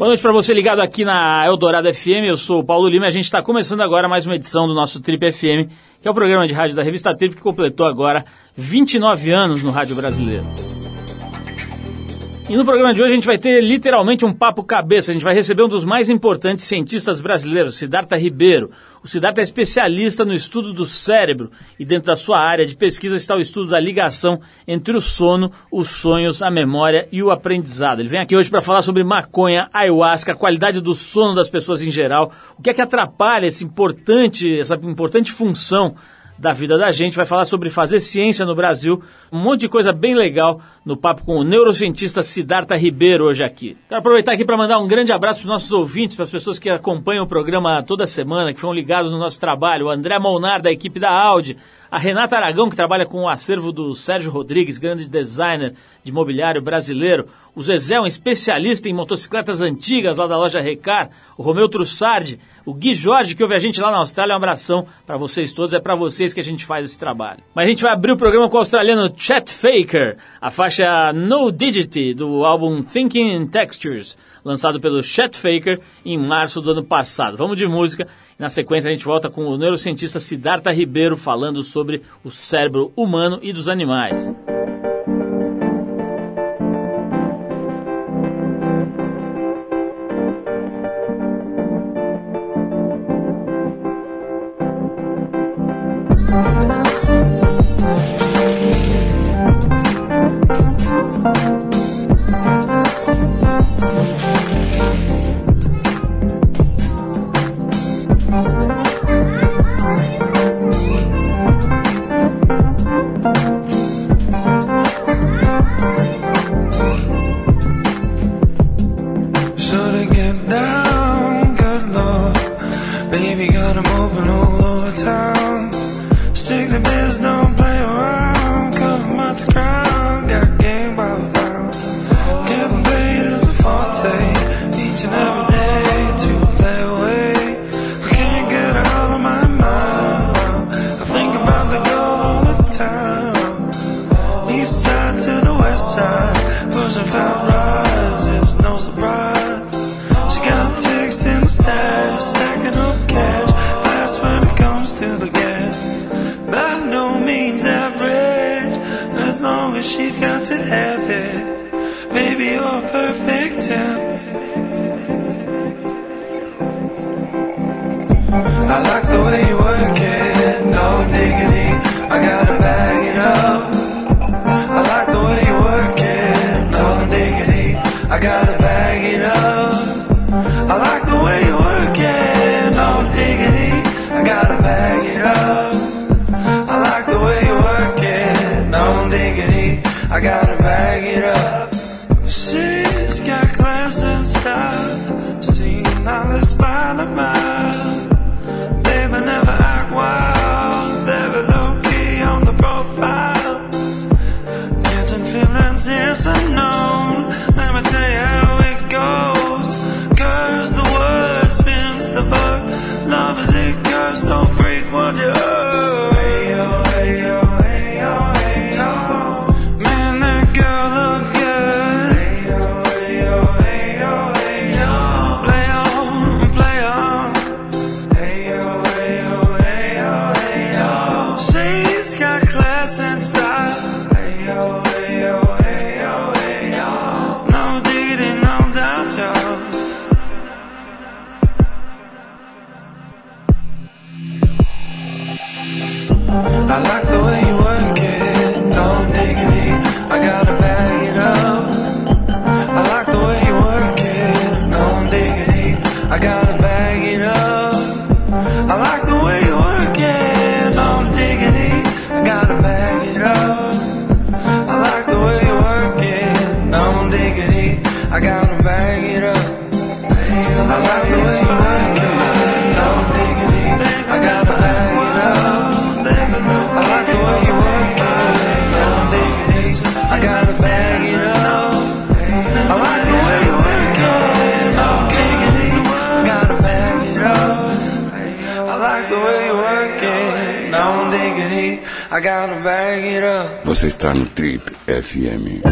Boa noite para você ligado aqui na Eldorado FM. Eu sou o Paulo Lima e a gente está começando agora mais uma edição do nosso Trip FM, que é o programa de rádio da revista Trip que completou agora 29 anos no rádio brasileiro. E no programa de hoje a gente vai ter literalmente um papo cabeça. A gente vai receber um dos mais importantes cientistas brasileiros, Siddhartha Ribeiro. O Siddhartha é especialista no estudo do cérebro e dentro da sua área de pesquisa está o estudo da ligação entre o sono, os sonhos, a memória e o aprendizado. Ele vem aqui hoje para falar sobre maconha, ayahuasca, a qualidade do sono das pessoas em geral, o que é que atrapalha esse importante, essa importante função da vida da gente, vai falar sobre fazer ciência no Brasil, um monte de coisa bem legal no papo com o neurocientista Siddhartha Ribeiro hoje aqui. Quero aproveitar aqui para mandar um grande abraço para os nossos ouvintes, para as pessoas que acompanham o programa toda semana, que foram ligados no nosso trabalho, o André Molnar da equipe da Audi, a Renata Aragão, que trabalha com o acervo do Sérgio Rodrigues, grande designer de mobiliário brasileiro. O Zezé, um especialista em motocicletas antigas lá da loja Recar. O Romeu Trussardi. O Gui Jorge, que ouve a gente lá na Austrália. Um abração para vocês todos. É para vocês que a gente faz esse trabalho. Mas a gente vai abrir o programa com o australiano Chet Faker. A faixa No Digity do álbum Thinking in Textures, lançado pelo Chet Faker em março do ano passado. Vamos de música. Na sequência, a gente volta com o neurocientista Siddhartha Ribeiro falando sobre o cérebro humano e dos animais. Is I know Você está no Trip FM.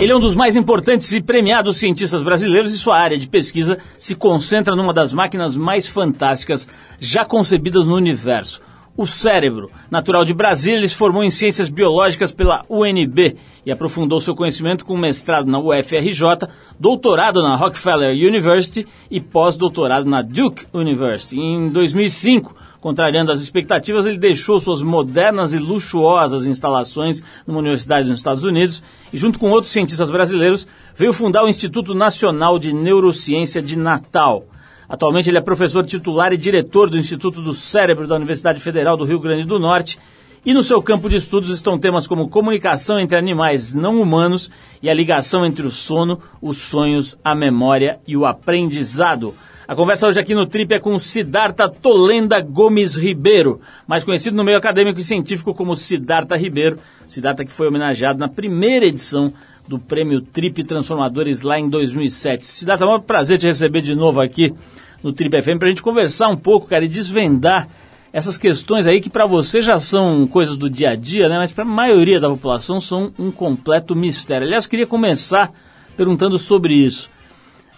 Ele é um dos mais importantes e premiados cientistas brasileiros e sua área de pesquisa se concentra numa das máquinas mais fantásticas já concebidas no universo. O cérebro. Natural de Brasília, ele se formou em ciências biológicas pela UNB e aprofundou seu conhecimento com mestrado na UFRJ, doutorado na Rockefeller University e pós-doutorado na Duke University. Em 2005, Contrariando as expectativas, ele deixou suas modernas e luxuosas instalações numa universidade nos Estados Unidos e, junto com outros cientistas brasileiros, veio fundar o Instituto Nacional de Neurociência de Natal. Atualmente ele é professor titular e diretor do Instituto do Cérebro da Universidade Federal do Rio Grande do Norte. E no seu campo de estudos estão temas como comunicação entre animais não humanos e a ligação entre o sono, os sonhos, a memória e o aprendizado. A conversa hoje aqui no Trip é com Siddhartha Tolenda Gomes Ribeiro, mais conhecido no meio acadêmico e científico como Siddhartha Ribeiro. Siddhartha que foi homenageado na primeira edição do Prêmio Trip Transformadores lá em 2007. Siddhartha, é um prazer te receber de novo aqui no Trip FM para a gente conversar um pouco, cara, e desvendar essas questões aí que para você já são coisas do dia a dia, né? Mas para a maioria da população são um completo mistério. Aliás, queria começar perguntando sobre isso.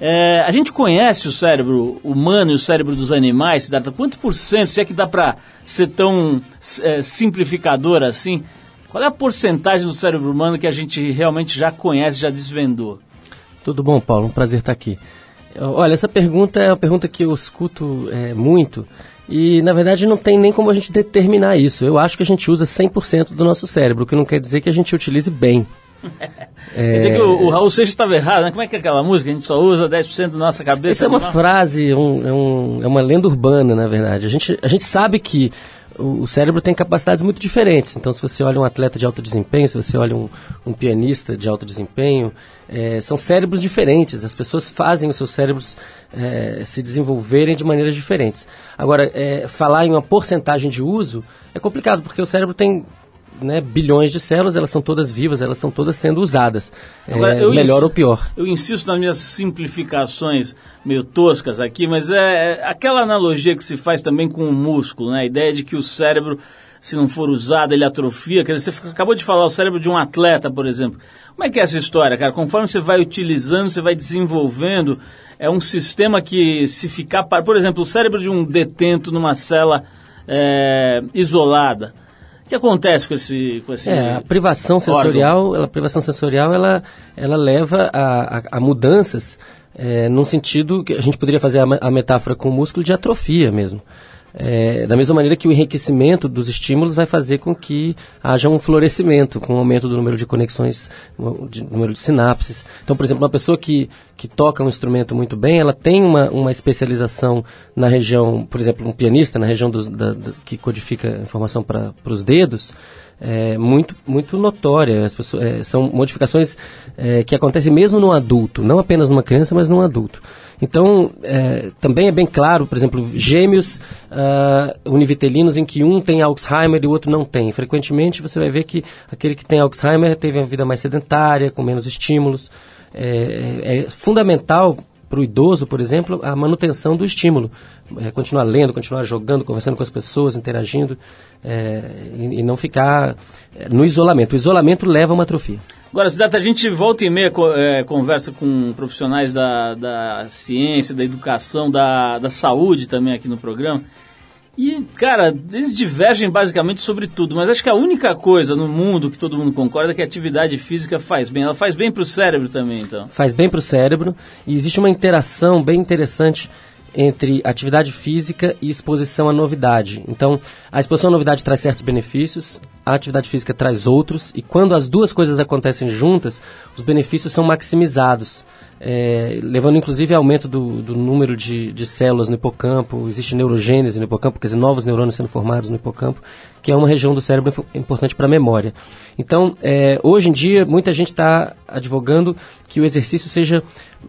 É, a gente conhece o cérebro humano e o cérebro dos animais, Siddhartha? Quanto por cento, se é que dá para ser tão é, simplificador assim? Qual é a porcentagem do cérebro humano que a gente realmente já conhece, já desvendou? Tudo bom, Paulo? Um prazer estar aqui. Olha, essa pergunta é uma pergunta que eu escuto é, muito e, na verdade, não tem nem como a gente determinar isso. Eu acho que a gente usa 100% do nosso cérebro, o que não quer dizer que a gente utilize bem. É... Quer dizer que o, o Raul Seixas estava errado, né? Como é que é aquela música? A gente só usa 10% da nossa cabeça. Essa é uma frase, um, é, um, é uma lenda urbana, na verdade. A gente, a gente sabe que o cérebro tem capacidades muito diferentes. Então, se você olha um atleta de alto desempenho, se você olha um, um pianista de alto desempenho, é, são cérebros diferentes. As pessoas fazem os seus cérebros é, se desenvolverem de maneiras diferentes. Agora, é, falar em uma porcentagem de uso é complicado, porque o cérebro tem né, bilhões de células, elas estão todas vivas, elas estão todas sendo usadas. Agora, é, melhor ou pior. Eu insisto nas minhas simplificações meio toscas aqui, mas é, é, aquela analogia que se faz também com o músculo, né? A ideia de que o cérebro, se não for usado, ele atrofia. Quer dizer, você acabou de falar o cérebro de um atleta, por exemplo. Como é que é essa história, cara? Conforme você vai utilizando, você vai desenvolvendo, é um sistema que se ficar... Por exemplo, o cérebro de um detento numa cela é, isolada o que acontece com esse, com esse é, a privação sensorial, ela, a privação sensorial, ela, ela leva a, a, a mudanças é, num sentido que a gente poderia fazer a, a metáfora com o músculo de atrofia mesmo. É, da mesma maneira que o enriquecimento dos estímulos vai fazer com que haja um florescimento, com o um aumento do número de conexões, de número de sinapses. Então, por exemplo, uma pessoa que, que toca um instrumento muito bem, ela tem uma, uma especialização na região, por exemplo, um pianista, na região dos, da, da, que codifica informação para os dedos, é, muito, muito notória. As pessoas, é, são modificações é, que acontecem mesmo no adulto, não apenas numa criança, mas num adulto. Então, é, também é bem claro, por exemplo, gêmeos uh, univitelinos em que um tem Alzheimer e o outro não tem. Frequentemente você vai ver que aquele que tem Alzheimer teve uma vida mais sedentária, com menos estímulos. É, é, é fundamental para o idoso, por exemplo, a manutenção do estímulo. É, continuar lendo, continuar jogando, conversando com as pessoas, interagindo é, e, e, não ficar é, no isolamento. O isolamento leva a uma atrofia. Agora, Cidata, a gente volta e meia é, conversa com profissionais da, da ciência, da educação, da, da saúde também aqui no programa. E, cara, eles divergem basicamente sobre tudo, mas acho que a única coisa no mundo que todo mundo concorda é que a atividade física faz bem. Ela faz bem para o cérebro também, então. Faz bem para o cérebro e existe uma interação bem interessante entre atividade física e exposição à novidade. Então, a exposição à novidade traz certos benefícios, a atividade física traz outros, e quando as duas coisas acontecem juntas, os benefícios são maximizados, é, levando inclusive ao aumento do, do número de, de, células no hipocampo, existe neurogênese no hipocampo, quer dizer, novos neurônios sendo formados no hipocampo, que é uma região do cérebro importante para a memória. Então, é, hoje em dia, muita gente está advogando que o exercício seja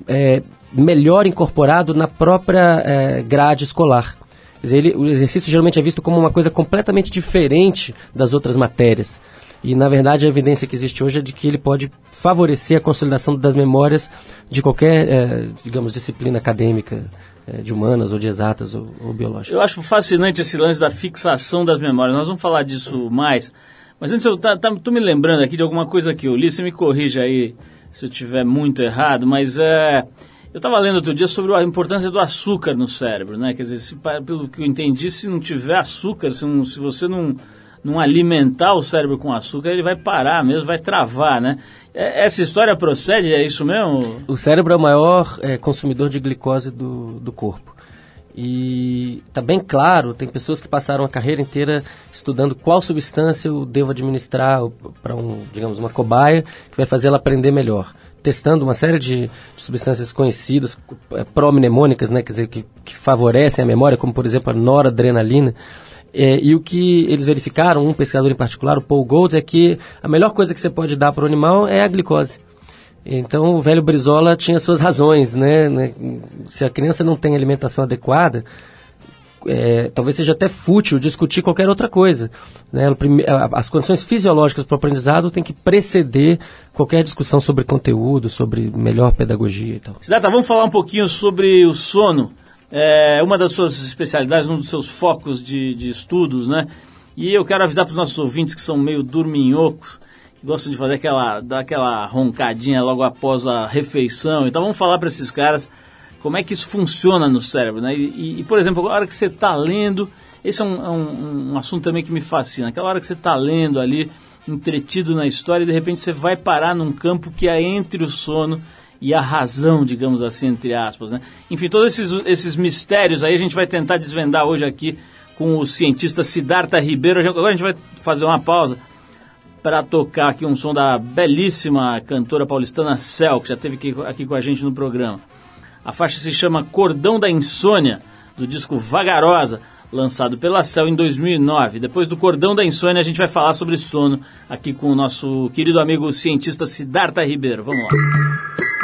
é, melhor incorporado na própria é, grade escolar. Dizer, ele, o exercício geralmente é visto como uma coisa completamente diferente das outras matérias. E, na verdade, a evidência que existe hoje é de que ele pode favorecer a consolidação das memórias de qualquer, é, digamos, disciplina acadêmica, é, de humanas ou de exatas ou, ou biológicas. Eu acho fascinante esse lance da fixação das memórias. Nós vamos falar disso mais. Mas antes, eu tá, tá, tô me lembrando aqui de alguma coisa que eu li, você me corrija aí se eu estiver muito errado, mas é, eu estava lendo outro dia sobre a importância do açúcar no cérebro, né? Quer dizer, se, pelo que eu entendi, se não tiver açúcar, se, não, se você não, não alimentar o cérebro com açúcar, ele vai parar mesmo, vai travar, né? É, essa história procede, é isso mesmo? O cérebro é o maior é, consumidor de glicose do, do corpo. E está bem claro, tem pessoas que passaram a carreira inteira estudando qual substância eu devo administrar para um, digamos, uma cobaia que vai fazer ela aprender melhor. Testando uma série de, de substâncias conhecidas, é, pró-mnemônicas, né, quer dizer, que, que, favorecem a memória, como por exemplo a noradrenalina. É, e o que eles verificaram, um pesquisador em particular, o Paul Golds, é que a melhor coisa que você pode dar para o animal é a glicose. Então o velho Brizola tinha suas razões, né? né? Se a criança não tem alimentação adequada, é, talvez seja até fútil discutir qualquer outra coisa. Né? As condições fisiológicas para o aprendizado têm que preceder qualquer discussão sobre conteúdo, sobre melhor pedagogia e tal. Cidata, vamos falar um pouquinho sobre o sono. É uma das suas especialidades, um dos seus focos de, de estudos, né? E eu quero avisar para os nossos ouvintes que são meio dorminhocos gostam de fazer aquela, dar aquela roncadinha logo após a refeição. Então vamos falar para esses caras como é que isso funciona no cérebro. Né? E, e, por exemplo, a hora que você está lendo, esse é um, é um, um, assunto também que me fascina. Aquela hora que você está lendo ali, entretido na história, e de repente você vai parar num campo que é entre o sono e a razão, digamos assim, entre aspas. Né? Enfim, todos esses, esses mistérios aí a gente vai tentar desvendar hoje aqui com o cientista Siddhartha Ribeiro. Agora a gente vai fazer uma pausa para tocar aqui um som da belíssima cantora paulistana Cel, que já esteve aqui, aqui com a gente no programa. A faixa se chama Cordão da Insônia, do disco Vagarosa, lançado pela Cel em 2009. Depois do Cordão da Insônia, a gente vai falar sobre sono aqui com o nosso querido amigo cientista Siddhartha Ribeiro. Vamos lá.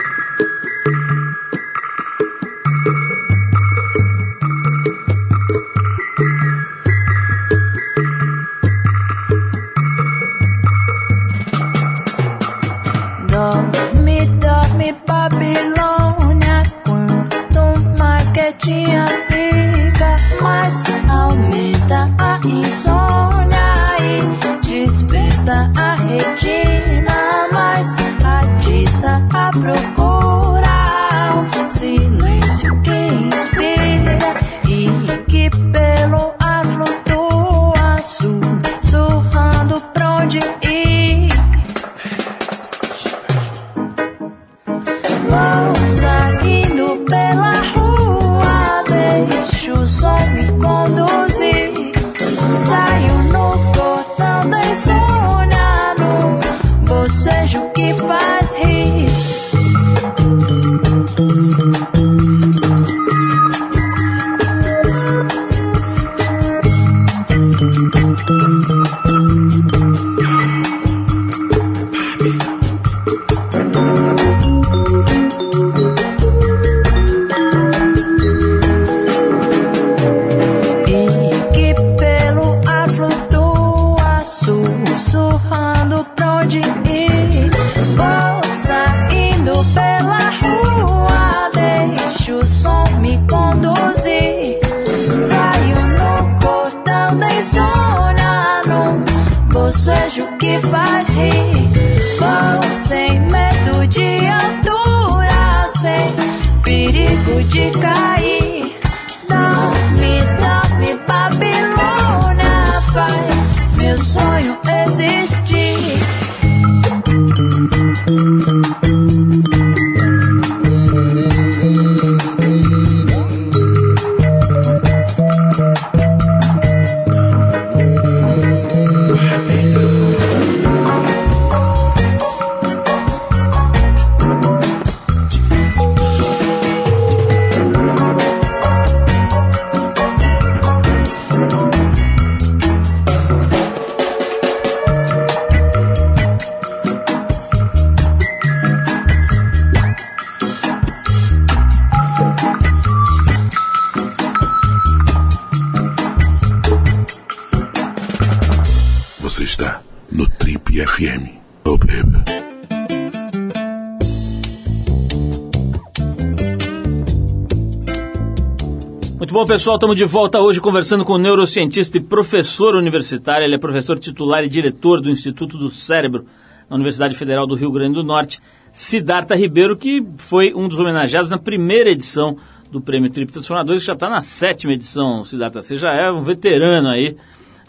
Pessoal. Estamos de volta hoje conversando com o neurocientista e professor universitário. Ele é professor titular e diretor do Instituto do Cérebro na Universidade Federal do Rio Grande do Norte, Siddhartha Ribeiro, que foi um dos homenageados na primeira edição do Prêmio Trip Transformadores, que já está na sétima edição, Siddhartha. Você já é um veterano aí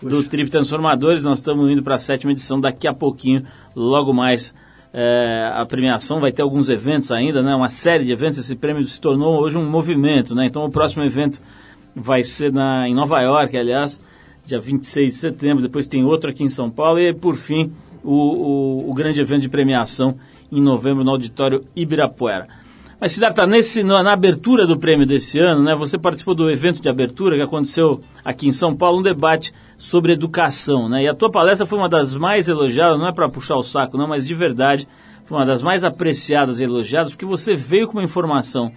do Trip Transformadores, nós estamos indo para a sétima edição daqui a pouquinho, logo mais é, a premiação vai ter alguns eventos ainda, né? Uma série de eventos. Esse prêmio se tornou hoje um movimento, né? Então o próximo evento vai ser na, em Nova York, aliás, dia 26 de setembro. Depois tem outro aqui em São Paulo e por fim o, o, o grande evento de premiação em novembro no auditório Ibirapuera. Mas Siddhartha, nesse, na, abertura do prêmio desse ano, né, você participou do evento de abertura que aconteceu aqui em São Paulo, um debate sobre educação. Né, e a tua palestra foi uma das mais elogiadas, não é para puxar o saco não, mas de verdade, foi uma das mais apreciadas e elogiadas, porque você veio com uma informação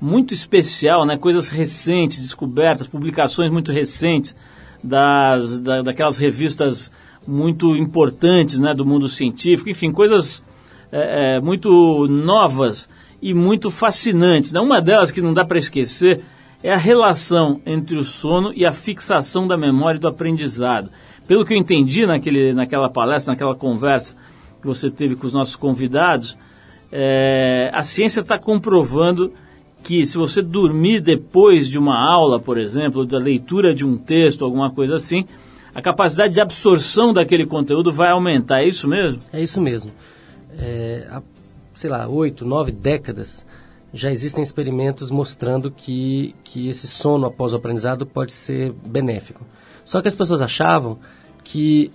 muito especial, né, coisas recentes, descobertas, publicações muito recentes das, da, daquelas revistas muito importantes né, do mundo científico, enfim, coisas é, é, muito novas e muito fascinantes. Né? Uma delas que não dá para esquecer é a relação entre o sono e a fixação da memória e do aprendizado. Pelo que eu entendi naquele, naquela palestra, naquela conversa que você teve com os nossos convidados, é, a ciência está comprovando que se você dormir depois de uma aula, por exemplo, da leitura de um texto, alguma coisa assim, a capacidade de absorção daquele conteúdo vai aumentar. É isso mesmo? É isso mesmo. É, a sei lá, oito, nove décadas, já existem experimentos mostrando que, que esse sono após o aprendizado pode ser benéfico. Só que as pessoas achavam que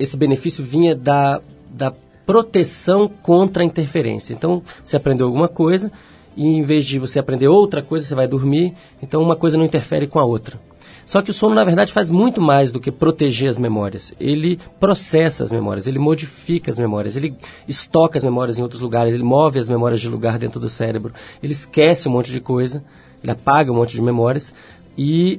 esse benefício vinha da, da proteção contra a interferência. Então, você aprendeu alguma coisa e em vez de você aprender outra coisa, você vai dormir, então uma coisa não interfere com a outra. Só que o sono, na verdade, faz muito mais do que proteger as memórias. Ele processa as memórias, ele modifica as memórias, ele estoca as memórias em outros lugares, ele move as memórias de lugar dentro do cérebro, ele esquece um monte de coisa, ele apaga um monte de memórias e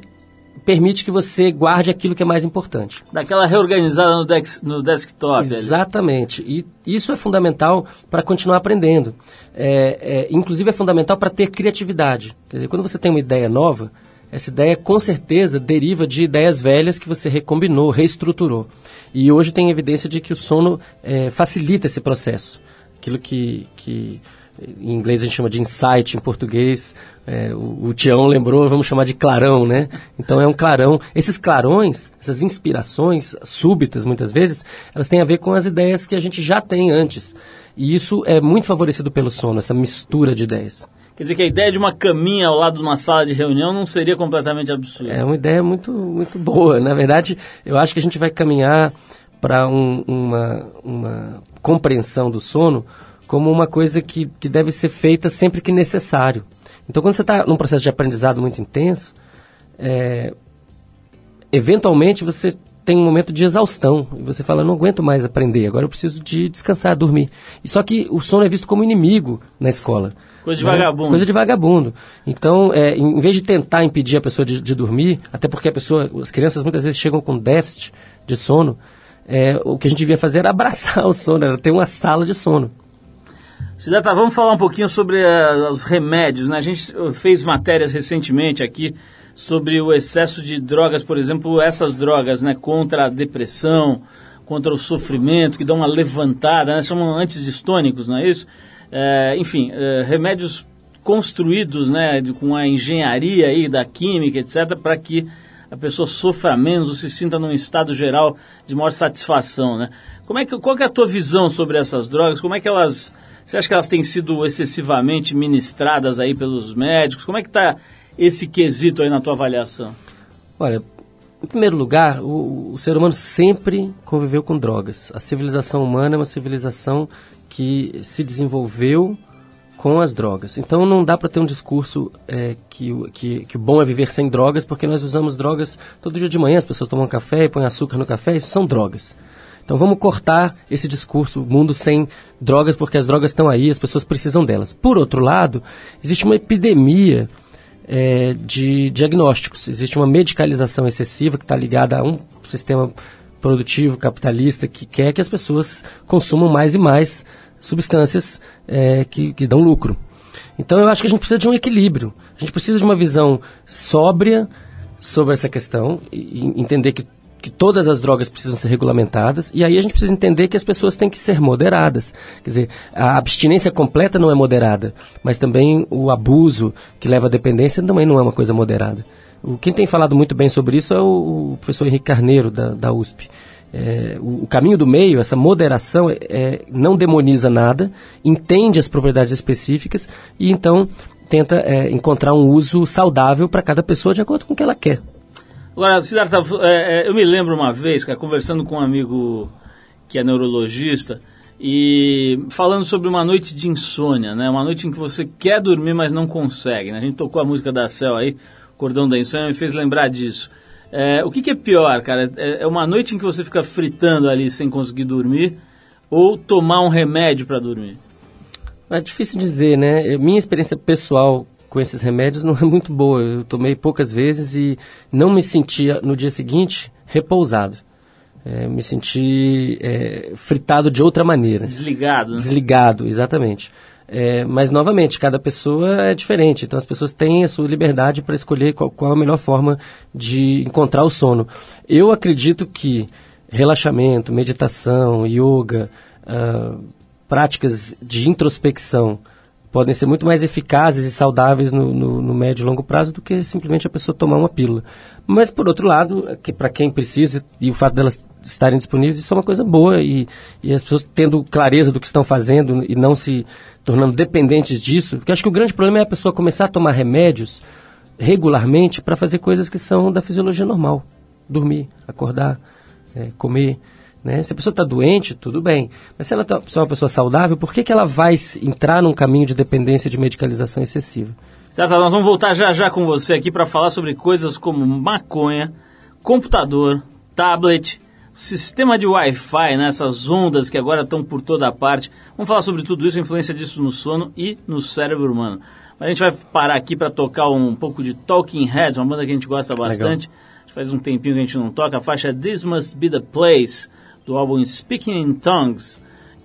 permite que você guarde aquilo que é mais importante. Daquela reorganizada no, dex, no desktop. Exatamente. Ali. E isso é fundamental para continuar aprendendo. É, é, inclusive é fundamental para ter criatividade. Quer dizer, quando você tem uma ideia nova, essa ideia com certeza deriva de ideias velhas que você recombinou, reestruturou. E hoje tem evidência de que o sono é, facilita esse processo. Aquilo que, que em inglês a gente chama de insight, em português é, o, o Tião lembrou, vamos chamar de clarão, né? Então é um clarão. Esses clarões, essas inspirações súbitas, muitas vezes, elas têm a ver com as ideias que a gente já tem antes. E isso é muito favorecido pelo sono, essa mistura de ideias. Quer dizer que a ideia de uma caminha ao lado de uma sala de reunião não seria completamente absurda. É uma ideia muito, muito boa. Na verdade, eu acho que a gente vai caminhar para um, uma, uma compreensão do sono como uma coisa que, que deve ser feita sempre que necessário. Então, quando você está num processo de aprendizado muito intenso, é, eventualmente você tem um momento de exaustão e você fala, não aguento mais aprender, agora eu preciso de descansar, dormir. E só que o sono é visto como inimigo na escola. Coisa de né? vagabundo. Coisa de vagabundo. Então, é, em vez de tentar impedir a pessoa de, de, dormir, até porque a pessoa, as crianças muitas vezes chegam com déficit de sono, é, o que a gente devia fazer era abraçar o sono, era ter uma sala de sono. Cidata, vamos falar um pouquinho sobre uh, os remédios. Né? A gente fez matérias recentemente aqui sobre o excesso de drogas, por exemplo, essas drogas né, contra a depressão, contra o sofrimento, que dão uma levantada, né? chamam antidistônicos, não é isso? é, enfim, é, remédios construídos né, com a engenharia aí da química, etc., para que a pessoa sofra menos ou se sinta num estado geral de maior satisfação. Né? Como é que, qual é a tua visão sobre essas drogas? Como é que elas. Você acha que elas têm sido excessivamente ministradas aí pelos médicos? Como é que está esse quesito aí na tua avaliação? Olha, em primeiro lugar, o, o, ser humano sempre conviveu com drogas. A civilização humana é uma civilização que se desenvolveu com as drogas. Então não dá para ter um discurso é, que, que, que o bom é viver sem drogas, porque nós usamos drogas todo dia de manhã, as pessoas tomam café põem açúcar no café, isso são drogas. Então vamos cortar esse discurso, mundo sem drogas, porque as drogas estão aí, as pessoas precisam delas. Por outro lado, existe uma epidemia é, de diagnósticos, existe uma medicalização excessiva que está ligada a um sistema produtivo, capitalista, que quer que as pessoas consumam mais e mais substâncias é, que, que dão lucro. Então eu acho que a gente precisa de um equilíbrio. A gente precisa de uma visão sóbria sobre essa questão e, entender que que todas as drogas precisam ser regulamentadas, e aí a gente precisa entender que as pessoas têm que ser moderadas. Quer dizer, a abstinência completa não é moderada, mas também o abuso que leva à dependência também não é uma coisa moderada. O, quem tem falado muito bem sobre isso é o, o professor Henrique Carneiro, da, da USP. É, o, o, caminho do meio, essa moderação, é, é, não demoniza nada, entende as propriedades específicas e então tenta é, encontrar um uso saudável para cada pessoa de acordo com o que ela quer. Agora, Siddhartha, é, é, eu me lembro uma vez, cara, conversando com um amigo que é neurologista e falando sobre uma noite de insônia, né? Uma noite em que você quer dormir, mas não consegue. Né? A gente tocou a música da Cell aí, Cordão da Insônia, me fez lembrar disso. É, o que, que, é pior, cara? É, é, uma noite em que você fica fritando ali sem conseguir dormir ou tomar um remédio para dormir? É difícil dizer, né? Minha experiência pessoal com esses remédios não é muito boa. Eu tomei poucas vezes e não me sentia no dia seguinte repousado. É, me senti é, fritado de outra maneira. Desligado. Né? Desligado, exatamente. É, mas, novamente, cada pessoa é diferente. Então, as pessoas têm a sua liberdade para escolher qual, qual, a melhor forma de encontrar o sono. Eu acredito que relaxamento, meditação, yoga, uh, práticas de introspecção, podem ser muito mais eficazes e saudáveis no, no, no, médio e longo prazo do que simplesmente a pessoa tomar uma pílula. Mas, por outro lado, que para quem precisa e o fato delas estarem disponíveis, isso é uma coisa boa e, e as pessoas tendo clareza do que estão fazendo e não se tornando dependentes disso, porque acho que o grande problema é a pessoa começar a tomar remédios regularmente para fazer coisas que são da fisiologia normal. Dormir, acordar, é, comer. Né? Se a pessoa está doente, tudo bem. Mas se ela tá, se é uma pessoa saudável, por que, que ela vai entrar num caminho de dependência de medicalização excessiva? Certo, nós vamos voltar já já com você aqui para falar sobre coisas como maconha, computador, tablet, sistema de Wi-Fi, né, essas ondas que agora estão por toda parte. Vamos falar sobre tudo isso, a influência disso no sono e no cérebro humano. Mas a gente vai parar aqui para tocar um pouco de Talking Heads, uma banda que a gente gosta bastante. Faz um tempinho que a gente não toca. A faixa This Must Be the Place do álbum Speaking in Tongues,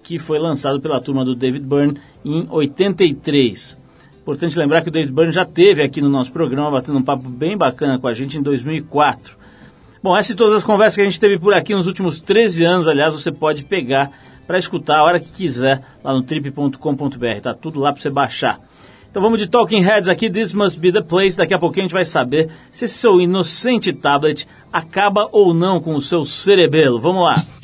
que foi lançado pela turma do David Byrne em 83. Importante lembrar que o David Byrne já teve aqui no nosso programa, batendo um papo bem bacana com a gente em 2004. Bom, essas e todas as conversas que a gente teve por aqui nos últimos 13 anos, aliás, você pode pegar para escutar a hora que quiser lá no trip.com.br. Tá tudo lá para você baixar. Então vamos de Talking Heads aqui, This Must Be the Place. Daqui a pouquinho a gente vai saber se seu inocente tablet acaba ou não com o seu cerebelo. Vamos lá.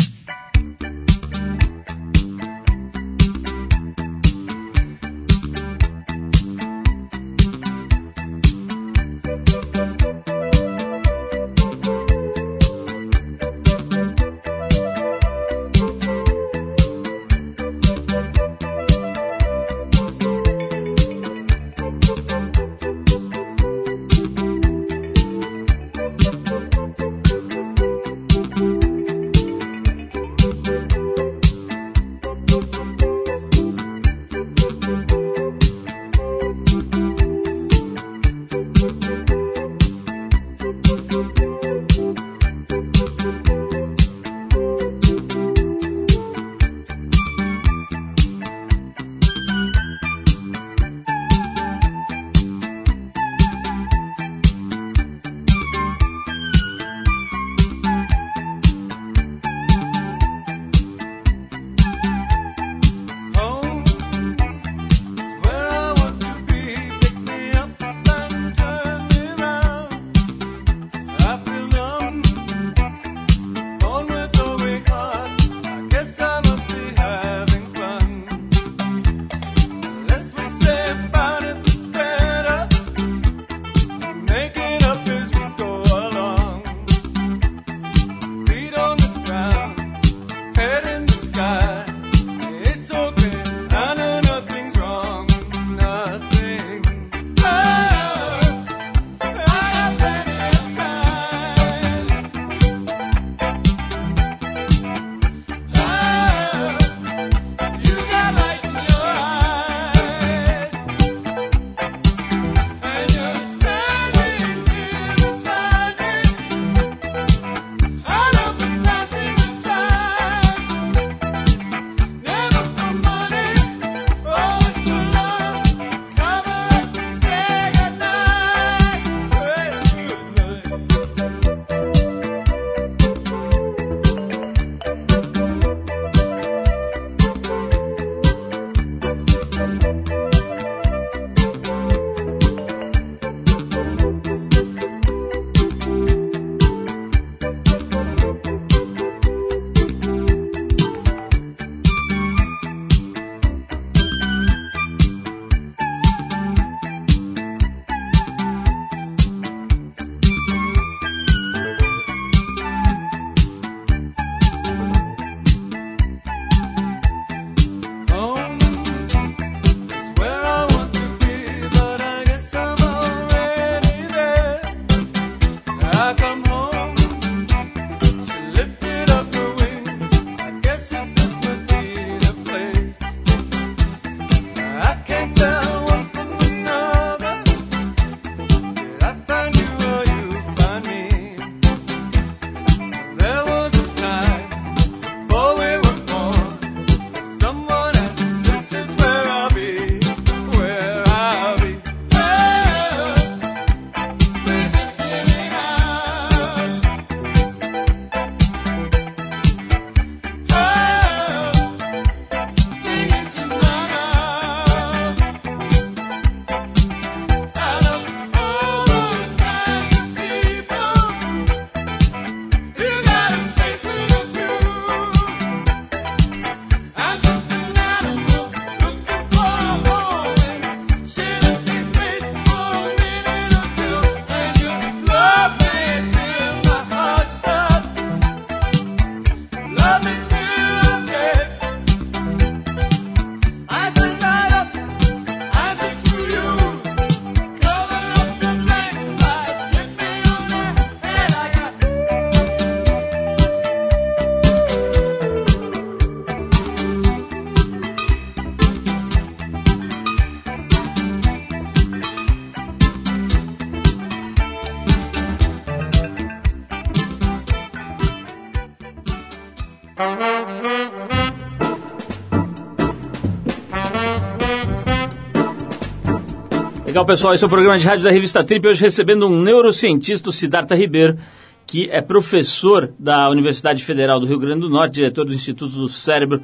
Legal, pessoal. Esse é o programa de rádio da revista Trip. Hoje recebendo um neurocientista, o Siddhartha Ribeiro, que é professor da Universidade Federal do Rio Grande do Norte, diretor do Instituto do Cérebro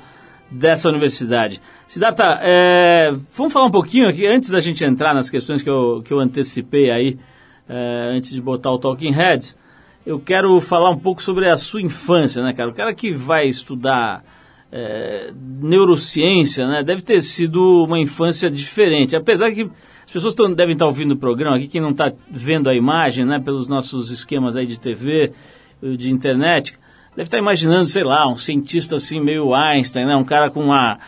dessa universidade. Siddhartha, é, vamos falar um pouquinho aqui, antes da gente entrar nas questões que eu, que eu antecipei aí, é, antes de botar o Talking Heads, eu quero falar um pouco sobre a sua infância, né, cara? O cara que vai estudar é, neurociência, né, deve ter sido uma infância diferente. Apesar que as pessoas tão, devem estar ouvindo o programa aqui, quem não está vendo a imagem, né, pelos nossos esquemas aí de TV, de internet, deve estar imaginando, sei lá, um cientista assim meio Einstein, né, um cara com uma,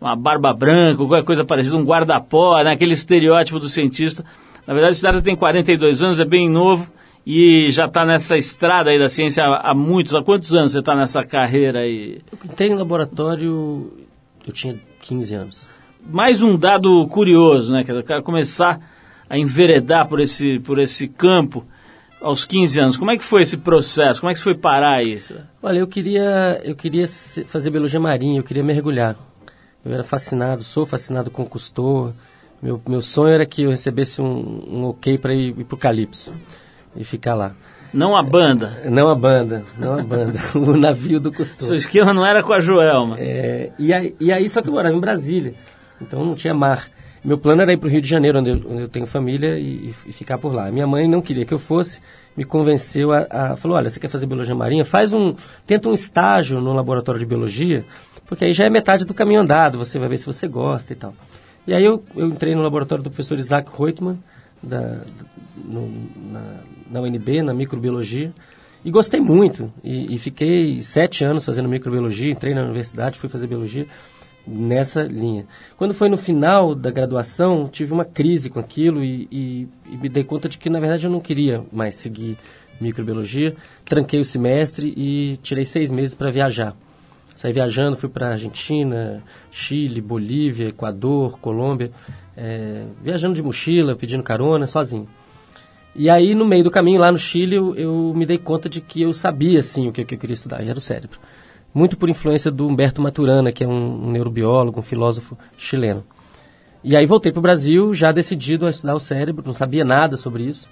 uma barba branca, qualquer coisa parecida, um guarda-pó, né, aquele estereótipo do cientista. Na verdade, esse cara tem 42 anos, é bem novo e já está nessa estrada aí da ciência há, há muitos. Há quantos anos você está nessa carreira aí? Eu entrei no laboratório, eu tinha 15 anos. Mais um dado curioso, né? Que o cara começar a enveredar por esse, por esse campo aos 15 anos. Como é que foi esse processo? Como é que foi parar aí? Olha, eu queria, eu queria fazer biologia marinha, eu queria mergulhar. Eu era fascinado, sou fascinado com o Cousteau. Meu, meu sonho era que eu recebesse um, um ok para ir, ir para o Calypso e ficar lá. Não a banda? Não a banda, não a banda. o navio do Cousteau. Seu esquema não era com a Joelma. É, e, aí, e aí, só que eu morava em Brasília, então não tinha mar. Meu plano era ir para o Rio de Janeiro, onde eu, onde eu tenho família, e, e, ficar por lá. Minha mãe não queria que eu fosse, me convenceu a, a, falou, olha, você quer fazer biologia marinha? Faz um, tenta um estágio no laboratório de biologia, porque aí já é metade do caminho andado, você vai ver se você gosta e tal. E aí eu, eu entrei no laboratório do professor Isaac Reutemann, da, no, na, na UNB, na microbiologia, e gostei muito. E, e, fiquei sete anos fazendo microbiologia, entrei na universidade, fui fazer biologia nessa linha. Quando foi no final da graduação, tive uma crise com aquilo e, e, e me dei conta de que, na verdade, eu não queria mais seguir microbiologia. Tranquei o semestre e tirei seis meses para viajar. Saí viajando, fui para Argentina, Chile, Bolívia, Equador, Colômbia, é, viajando de mochila, pedindo carona, sozinho. E aí, no meio do caminho, lá no Chile, eu, eu me dei conta de que eu sabia, sim, o que, que eu queria estudar, e era o cérebro. Muito por influência do Humberto Maturana, que é um, um neurobiólogo, um filósofo chileno. E aí voltei para o Brasil, já decidido a estudar o cérebro, não sabia nada sobre isso.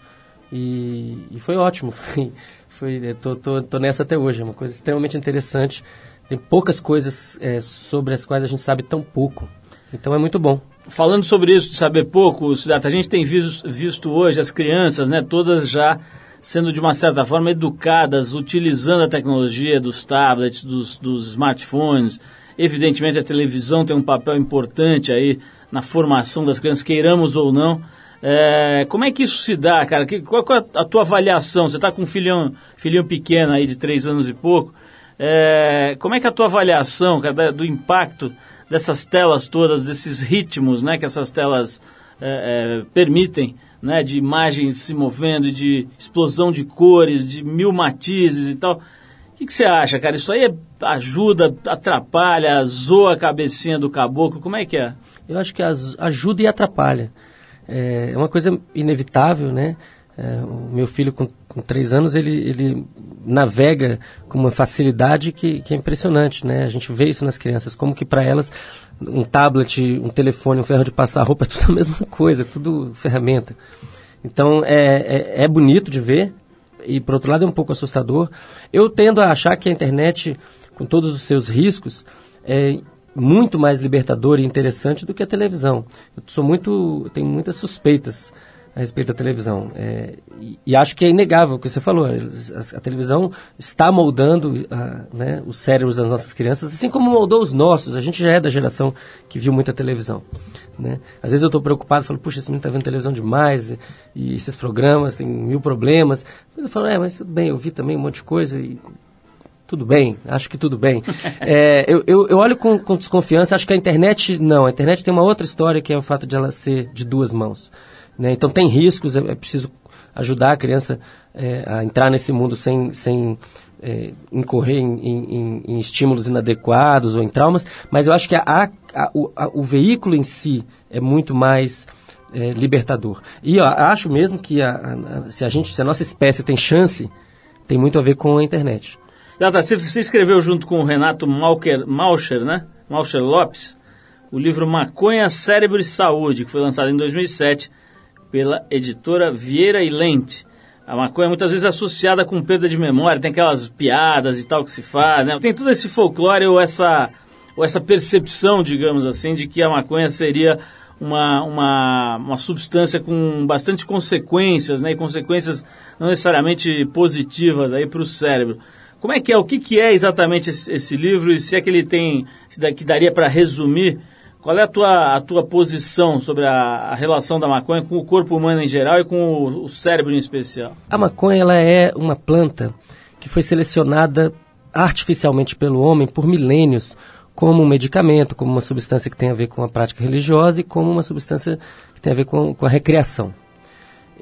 E, e foi ótimo, foi, foi, tô, tô, tô, nessa até hoje, é uma coisa extremamente interessante. Tem poucas coisas é, sobre as quais a gente sabe tão pouco. Então é muito bom falando sobre isso de saber pouco, Siddhartha, a gente tem visto, visto hoje as crianças, né, todas já sendo de uma certa forma educadas, utilizando a tecnologia dos tablets, dos, dos smartphones. Evidentemente a televisão tem um papel importante aí na formação das crianças, queiramos ou não. É, como é que isso se dá, cara? Que, qual, qual é a tua avaliação? Você está com um filhão, filhinho pequeno aí de três anos e pouco. É, como é que é a tua avaliação, cara, do impacto dessas telas todas, desses ritmos né, que essas telas é, é, permitem, né, de imagens se movendo, de explosão de cores, de mil matizes e tal. O que, que você acha, cara? Isso aí é, ajuda, atrapalha, zoa a cabecinha do caboclo? Como é que é? Eu acho que ajuda e atrapalha. É, é uma coisa inevitável, né? É, o meu filho com, com três anos, ele, ele navega com uma facilidade que, que é impressionante, né? A gente vê isso nas crianças, como que para elas um tablet, um telefone, um ferro de passar roupa é tudo a mesma coisa, é tudo ferramenta. Então é, é, é bonito de ver e por outro lado é um pouco assustador. Eu tendo a achar que a internet, com todos os seus riscos, é muito mais libertador e interessante do que a televisão. Eu sou muito, tenho muitas suspeitas a respeito da televisão. É, e, e, acho que é inegável o que você falou. A, a televisão está moldando a, né, os cérebros das nossas crianças, assim como moldou os nossos. A gente já é da geração que viu muita televisão. Né? Às vezes eu estou preocupado, falo, puxa, esse menino está vendo televisão demais, e, e, esses programas têm mil problemas. Mas eu falo, é, mas tudo bem, eu vi também um monte de coisa e tudo bem, acho que tudo bem. É, eu, eu, eu, olho com, com, desconfiança, acho que a internet, não, a internet tem uma outra história que é o fato de ela ser de duas mãos. Né? Então tem riscos, é, é preciso ajudar a criança é, a entrar nesse mundo sem, sem é, incorrer em, em, em, estímulos inadequados ou em traumas, mas eu acho que a, a, o, a, o, veículo em si é muito mais é, libertador. E eu acho mesmo que se, a gente, se a nossa espécie tem chance, tem muito a ver com a internet. Data, você escreveu junto com o Renato Malcher, Malcher, né? Malcher Lopes, o livro Maconha, Cérebro e Saúde, que foi lançado em 2007 pela editora Vieira e Lente. A maconha é muitas vezes associada com perda de memória, tem aquelas piadas e tal que se faz, né? Tem todo esse folclore ou essa, ou essa percepção, digamos assim, de que a maconha seria uma, uma, uma substância com bastante consequências, né? E consequências não necessariamente positivas aí para o cérebro. Como é que é? O que, que é exatamente esse, esse livro e se é que ele tem, se que daria para resumir qual é a tua, a tua posição sobre a, a, relação da maconha com o corpo humano em geral e com o, o cérebro em especial? A maconha ela é uma planta que foi selecionada artificialmente pelo homem por milênios como um medicamento, como uma substância que tem a ver com a prática religiosa e como uma substância que tem a ver com, com a recreação.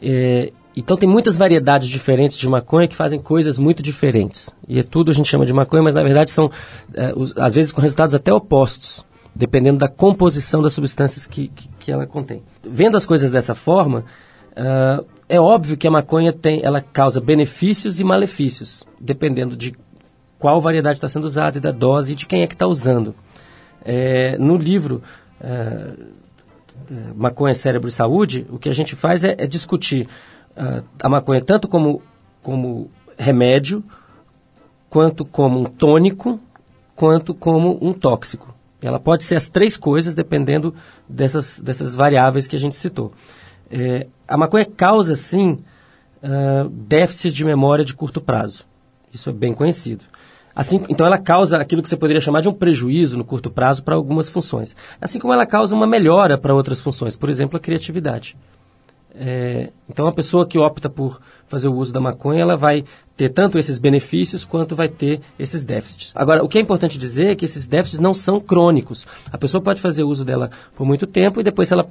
É, então tem muitas variedades diferentes de maconha que fazem coisas muito diferentes. E é tudo a gente chama de maconha, mas na verdade são, é, os, às vezes, com resultados até opostos dependendo da composição das substâncias que, que, que ela contém. Vendo as coisas dessa forma, uh, é óbvio que a maconha tem, ela causa benefícios e malefícios, dependendo de qual variedade está sendo usada e da dose e de quem é que está usando. É, no livro uh, Maconha, Cérebro e Saúde, o que a gente faz é, é discutir uh, a maconha tanto como, como remédio, quanto como um tônico, quanto como um tóxico. Ela pode ser as três coisas, dependendo dessas, dessas variáveis que a gente citou. É, a maconha causa, sim, uh, déficit de memória de curto prazo. Isso é bem conhecido. Assim, então ela causa aquilo que você poderia chamar de um prejuízo no curto prazo para algumas funções. Assim como ela causa uma melhora para outras funções, por exemplo, a criatividade. É, então, a pessoa que opta por fazer o uso da maconha, ela vai ter tanto esses benefícios quanto vai ter esses déficits. Agora, o que é importante dizer é que esses déficits não são crônicos. A pessoa pode fazer uso dela por muito tempo e depois, se ela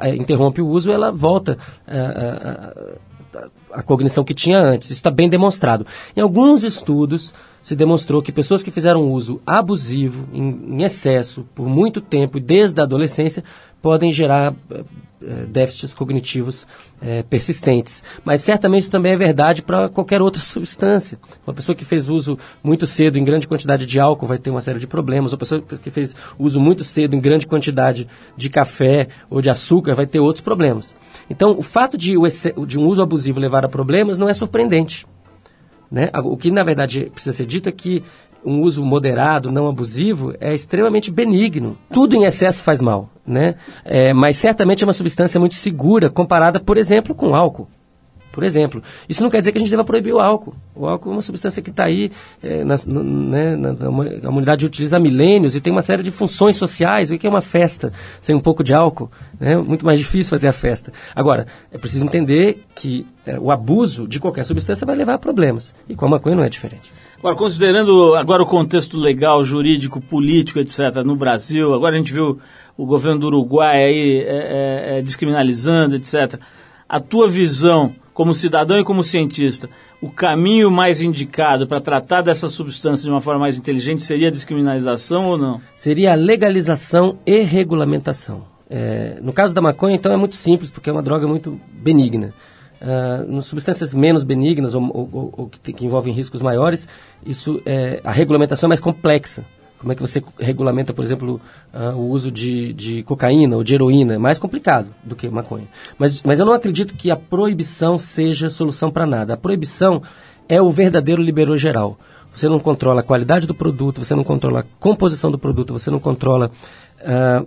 é, interrompe o uso, ela volta a, a, a, a cognição que tinha antes. Isso está bem demonstrado. Em alguns estudos, se demonstrou que pessoas que fizeram uso abusivo, em, em excesso, por muito tempo desde a adolescência, podem gerar é, déficits cognitivos é, persistentes. Mas certamente isso também é verdade para qualquer outra substância. Uma pessoa que fez uso muito cedo em grande quantidade de álcool vai ter uma série de problemas. Uma pessoa que fez uso muito cedo em grande quantidade de café ou de açúcar vai ter outros problemas. Então, o fato de, o de um uso abusivo levar a problemas não é surpreendente. Né? O que, na verdade, precisa ser dito é que um uso moderado, não abusivo, é extremamente benigno. Tudo em excesso faz mal, né? É, mas certamente é uma substância muito segura comparada, por exemplo, com álcool. Por exemplo, isso não quer dizer que a gente deva proibir o álcool. O álcool é uma substância que está aí, é, né, na, na, a humanidade utiliza há milênios e tem uma série de funções sociais. O que é uma festa sem um pouco de álcool? É muito mais difícil fazer a festa. Agora, é preciso entender que é, o abuso de qualquer substância vai levar a problemas. E com a maconha não é diferente. Agora, considerando agora o contexto legal, jurídico, político, etc., no Brasil, agora a gente viu o governo do Uruguai aí é, é, é, descriminalizando, etc. A tua visão como cidadão e como cientista, o caminho mais indicado para tratar dessa substância de uma forma mais inteligente seria a descriminalização ou não? Seria a legalização e regulamentação. É, no caso da maconha, então, é muito simples, porque é uma droga muito benigna. Uh, substâncias menos benignas ou, ou, ou que, que, envolvem riscos maiores, isso é, a regulamentação é mais complexa. Como é que você regulamenta, por exemplo, uh, o uso de, de cocaína ou de heroína? É mais complicado do que maconha. Mas, mas eu não acredito que a proibição seja solução para nada. A proibição é o verdadeiro liberou geral. Você não controla a qualidade do produto, você não controla a composição do produto, você não controla uh,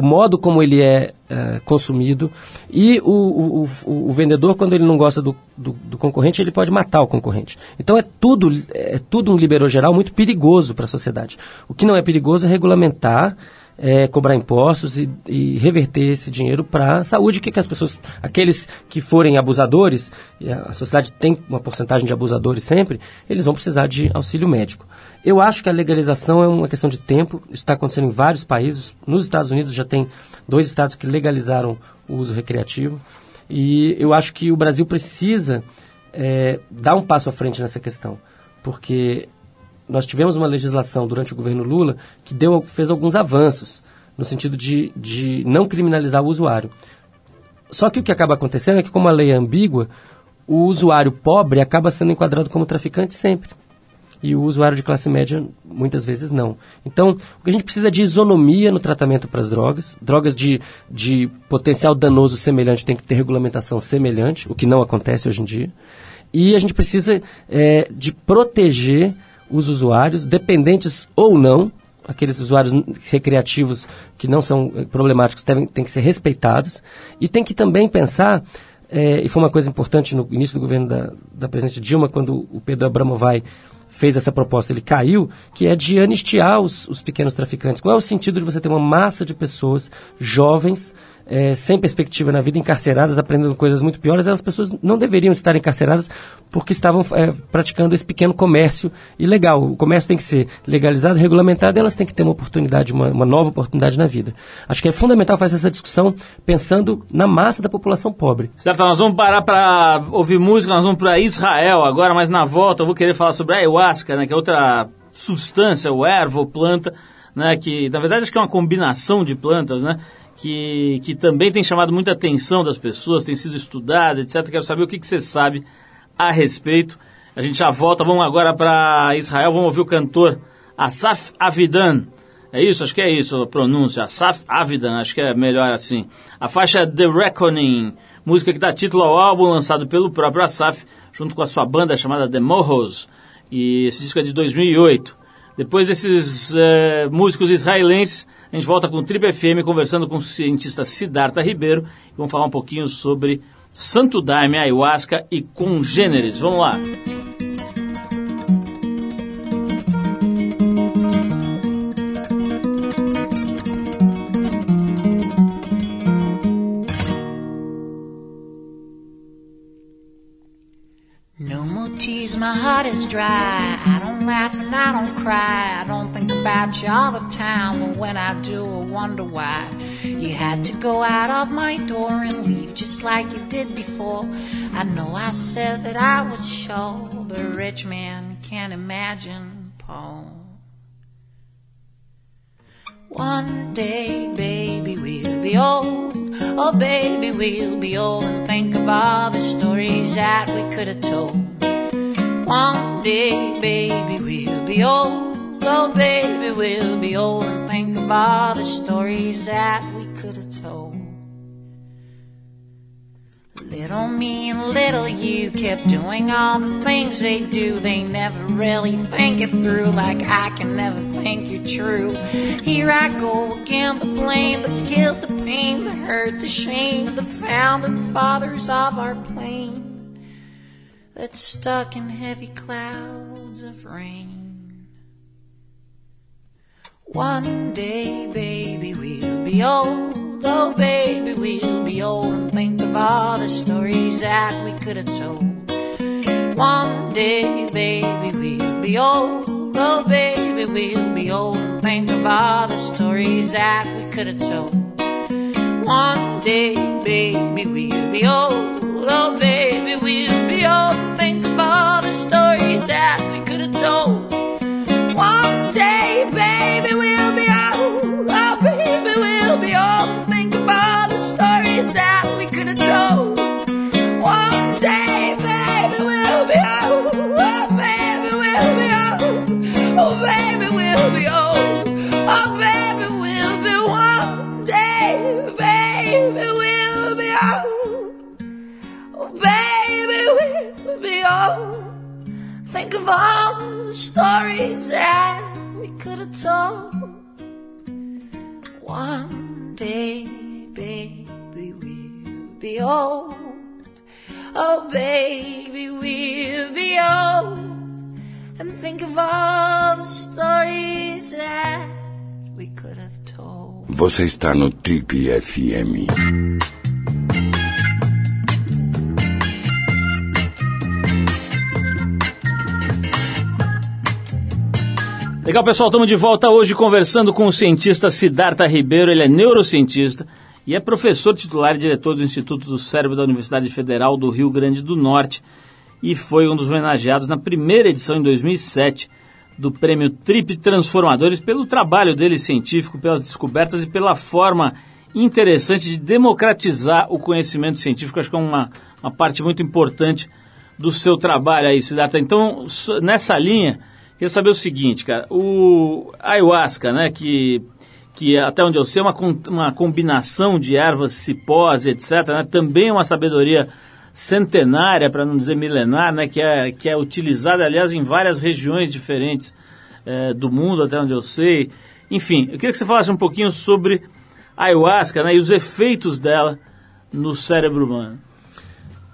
o modo como ele é, é consumido e o, o, o, o, vendedor, quando ele não gosta do, do, do, concorrente, ele pode matar o concorrente. Então é tudo, é tudo um liberou geral muito perigoso para a sociedade. O que não é perigoso é regulamentar é, cobrar impostos e, e, reverter esse dinheiro para a saúde, que, que as pessoas, aqueles que forem abusadores, a, a sociedade tem uma porcentagem de abusadores sempre, eles vão precisar de auxílio médico. Eu acho que a legalização é uma questão de tempo, isso está acontecendo em vários países. Nos Estados Unidos já tem dois estados que legalizaram o uso recreativo. E eu acho que o Brasil precisa é, dar um passo à frente nessa questão, porque nós tivemos uma legislação durante o governo Lula que deu, fez alguns avanços no sentido de, de não criminalizar o usuário. Só que o que acaba acontecendo é que, como a lei é ambígua, o usuário pobre acaba sendo enquadrado como traficante sempre. e o usuário de classe média muitas vezes não. Então, o que a gente precisa é de isonomia no tratamento para as drogas. Drogas de, de potencial danoso semelhante tem que ter regulamentação semelhante, o que não acontece hoje em dia. E a gente precisa é, de proteger os usuários, dependentes ou não, aqueles usuários recreativos que não são eh, problemáticos devem, têm que ser respeitados e tem que também pensar é, e foi uma coisa importante no início do governo da, da presidente Dilma, quando o Pedro Abramovay fez essa proposta, ele caiu, que é de anistiar os, os pequenos traficantes. Qual é o sentido de você ter uma massa de pessoas jovens é, sem perspectiva na vida, encarceradas, aprendendo coisas muito piores, as pessoas não deveriam estar encarceradas porque estavam é, praticando esse pequeno comércio ilegal. O comércio tem que ser legalizado, regulamentado, elas têm que ter uma oportunidade, uma, uma nova oportunidade na vida. Acho que é fundamental fazer essa discussão pensando na massa da população pobre. Certo, nós vamos parar para ouvir música, nós vamos para Israel agora, mas na volta eu vou querer falar sobre a ayahuasca, né, que é outra substância, o ervo, planta, né, que na verdade acho que é uma combinação de plantas, né, que, que também tem chamado muita atenção das pessoas, tem sido estudada, etc. Quero saber o que, que você sabe a respeito. A gente já volta, vamos agora para Israel, vamos ouvir o cantor Asaf Avidan. É isso? Acho que é isso a pronúncia. Asaf Avidan, acho que é melhor assim. A faixa The Reckoning, música que dá título ao álbum lançado pelo próprio Asaf, junto com a sua banda chamada The Mohos. E esse disco é de 2008. Depois desses é, músicos israelenses, a gente volta com o Trip FM conversando com o cientista Siddhartha Ribeiro vamos falar um pouquinho sobre Santo Daime, ayahuasca e congêneres. Vamos lá! my heart is dry. I don't laugh and I don't cry. I don't think about you all the time. But when I do, I wonder why. You had to go out of my door and leave just like you did before. I know I said that I was sure, but a rich man can't imagine Paul. One day, baby, we'll be old. Oh, baby, we'll be old and think of all the stories that we could have told. One day, baby, we'll be old. Oh, baby, we'll be old and think of all the stories that we could have told. Little me and little you kept doing all the things they do. They never really think it through, like I can never think you're true. Here I go again, the blame, the guilt, the pain, the hurt, the shame, the founding fathers of our plane that's stuck in heavy clouds of rain. One day, baby, we'll be old. Oh, baby, we'll be old and think of all the stories that we could have told. One day, baby, we'll be old. Oh, baby, we'll be old and think of all the stories that we could have told. One day, baby, we'll be old. Oh, baby, we'll be old. and Think of all the stories that we could have told. Think of all the stories that we could have told. One day, baby, we'll be old. Oh, baby, we'll be old. And think of all the stories that we could have told. Você está no Trip FM. Legal, pessoal, estamos de volta hoje conversando com o cientista Siddhartha Ribeiro. Ele é neurocientista e é professor titular e diretor do Instituto do Cérebro da Universidade Federal do Rio Grande do Norte e foi um dos homenageados na primeira edição em 2007 do prêmio Trip Transformadores pelo trabalho dele científico, pelas descobertas e pela forma interessante de democratizar o conhecimento científico. Acho que é uma, uma parte muito importante do seu trabalho aí, Siddhartha. Então, nessa linha, Queria saber o seguinte, cara, o ayahuasca, né, que, que até onde eu sei é uma, uma combinação de ervas, cipós, etc., né, também é uma sabedoria centenária, para não dizer milenar, né, que é, que é utilizada, aliás, em várias regiões diferentes é, do mundo, até onde eu sei. Enfim, eu queria que você falasse um pouquinho sobre a ayahuasca né, e os efeitos dela no cérebro humano.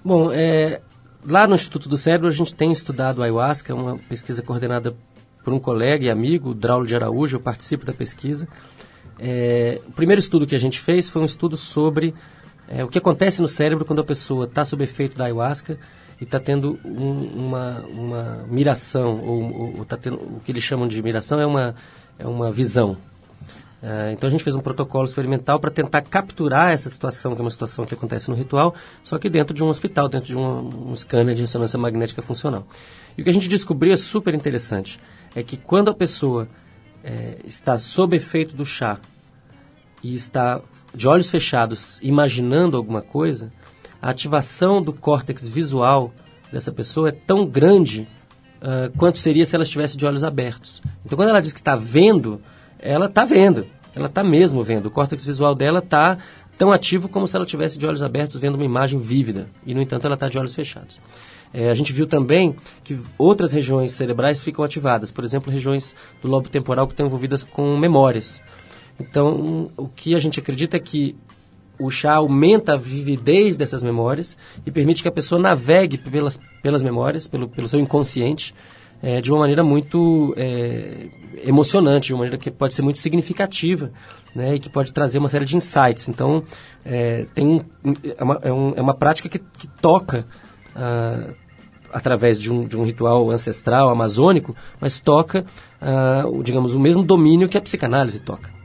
Bom, é, lá no Instituto do Cérebro a gente tem estudado ayahuasca, uma pesquisa coordenada por um colega e amigo, Draulio de Araújo, eu participo da pesquisa. É, o primeiro estudo que a gente fez foi um estudo sobre é, o que acontece no cérebro quando a pessoa está sob efeito da ayahuasca e está tendo um, uma, uma miração, ou, ou tá tendo, o que eles chamam de miração é uma, é uma visão, Uh, então a gente fez um protocolo experimental para tentar capturar essa situação, que é uma situação que acontece no ritual, só que dentro de um hospital, dentro de um, um scanner de ressonância magnética funcional. E o que a gente descobriu é super interessante, é que quando a pessoa é, está sob efeito do chá e está de olhos fechados imaginando alguma coisa, a ativação do córtex visual dessa pessoa é tão grande uh, quanto seria se ela estivesse de olhos abertos. Então quando ela diz que está vendo ela está vendo, ela está mesmo vendo. O córtex visual dela está tão ativo como se ela tivesse de olhos abertos vendo uma imagem vívida. E, no entanto, ela está de olhos fechados. É, a gente viu também que outras regiões cerebrais ficam ativadas, por exemplo, regiões do lobo temporal que estão envolvidas com memórias. Então, o que a gente acredita é que o chá aumenta a vividez dessas memórias e permite que a pessoa navegue pelas, pelas memórias, pelo, pelo seu inconsciente, é, de uma maneira muito é, emocionante, de uma maneira que pode ser muito significativa né, e que pode trazer uma série de insights. Então, é, tem, é, uma, é, um, é uma prática que, que toca ah, através de um, de um ritual ancestral amazônico, mas toca, ah, digamos, o mesmo domínio que a psicanálise toca.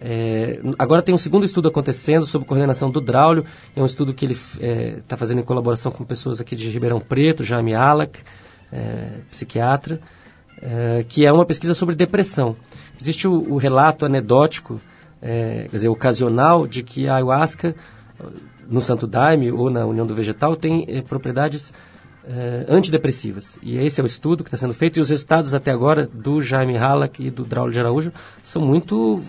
É, agora tem um segundo estudo acontecendo sob coordenação do Draulio, é um estudo que ele está é, tá fazendo em colaboração com pessoas aqui de Ribeirão Preto, Jaime Alak, é, psiquiatra, é, que é uma pesquisa sobre depressão. Existe o, o relato anedótico, é, quer dizer, ocasional, de que a ayahuasca, no Santo Daime ou na União do Vegetal, tem é, propriedades é, antidepressivas. E esse é o estudo que está sendo feito, e os resultados até agora do Jaime Halak e do Draulio de Araújo são muito